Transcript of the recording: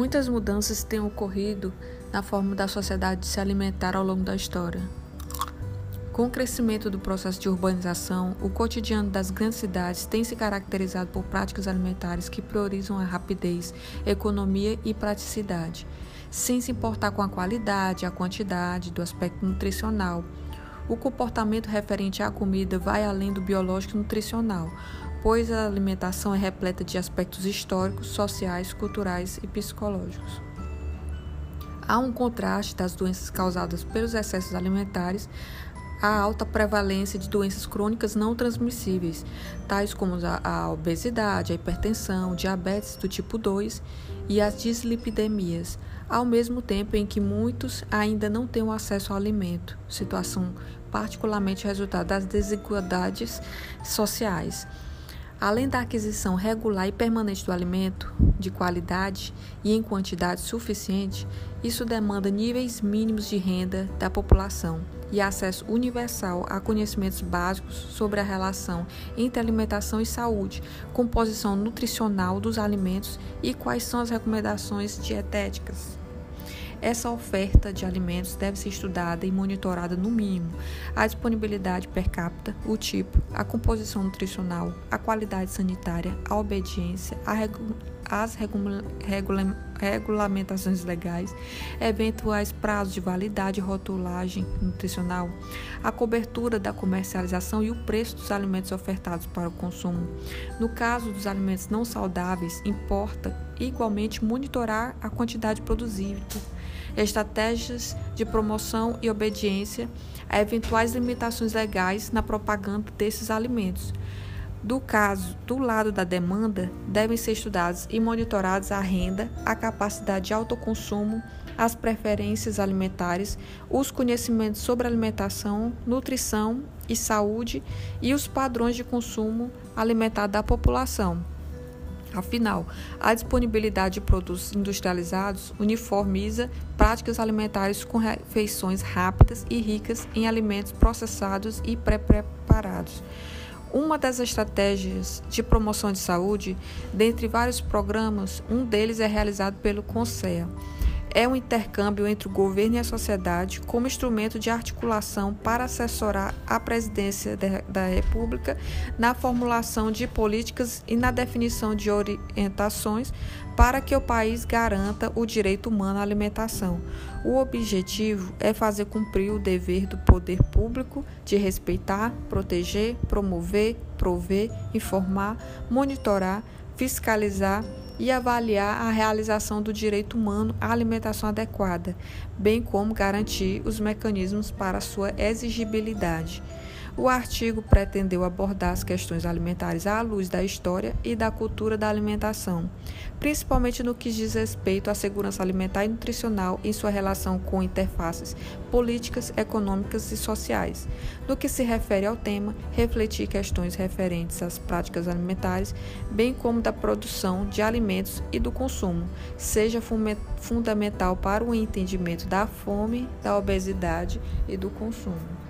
Muitas mudanças têm ocorrido na forma da sociedade de se alimentar ao longo da história. Com o crescimento do processo de urbanização, o cotidiano das grandes cidades tem se caracterizado por práticas alimentares que priorizam a rapidez, economia e praticidade, sem se importar com a qualidade, a quantidade, do aspecto nutricional. O comportamento referente à comida vai além do biológico e nutricional, pois a alimentação é repleta de aspectos históricos, sociais, culturais e psicológicos. Há um contraste das doenças causadas pelos excessos alimentares à alta prevalência de doenças crônicas não transmissíveis, tais como a obesidade, a hipertensão, diabetes do tipo 2 e as dislipidemias, ao mesmo tempo em que muitos ainda não têm acesso ao alimento, situação particularmente resultado das desigualdades sociais. Além da aquisição regular e permanente do alimento, de qualidade e em quantidade suficiente, isso demanda níveis mínimos de renda da população e acesso universal a conhecimentos básicos sobre a relação entre alimentação e saúde, composição nutricional dos alimentos e quais são as recomendações dietéticas. Essa oferta de alimentos deve ser estudada e monitorada no mínimo. A disponibilidade per capita, o tipo, a composição nutricional, a qualidade sanitária, a obediência, a regu as regula regula regulamentações legais, eventuais prazos de validade rotulagem nutricional, a cobertura da comercialização e o preço dos alimentos ofertados para o consumo. No caso dos alimentos não saudáveis, importa igualmente monitorar a quantidade produzida estratégias de promoção e obediência a eventuais limitações legais na propaganda desses alimentos. Do caso do lado da demanda, devem ser estudados e monitorados a renda, a capacidade de autoconsumo, as preferências alimentares, os conhecimentos sobre alimentação, nutrição e saúde e os padrões de consumo alimentar da população. Afinal, a disponibilidade de produtos industrializados uniformiza práticas alimentares com refeições rápidas e ricas em alimentos processados e pré-preparados. Uma das estratégias de promoção de saúde, dentre vários programas, um deles é realizado pelo CONSEA é um intercâmbio entre o governo e a sociedade como instrumento de articulação para assessorar a presidência da República na formulação de políticas e na definição de orientações para que o país garanta o direito humano à alimentação. O objetivo é fazer cumprir o dever do poder público de respeitar, proteger, promover, prover, informar, monitorar, fiscalizar e avaliar a realização do direito humano à alimentação adequada, bem como garantir os mecanismos para sua exigibilidade. O artigo pretendeu abordar as questões alimentares à luz da história e da cultura da alimentação, principalmente no que diz respeito à segurança alimentar e nutricional em sua relação com interfaces políticas, econômicas e sociais. No que se refere ao tema, refletir questões referentes às práticas alimentares, bem como da produção de alimentos e do consumo, seja fundamental para o entendimento da fome, da obesidade e do consumo.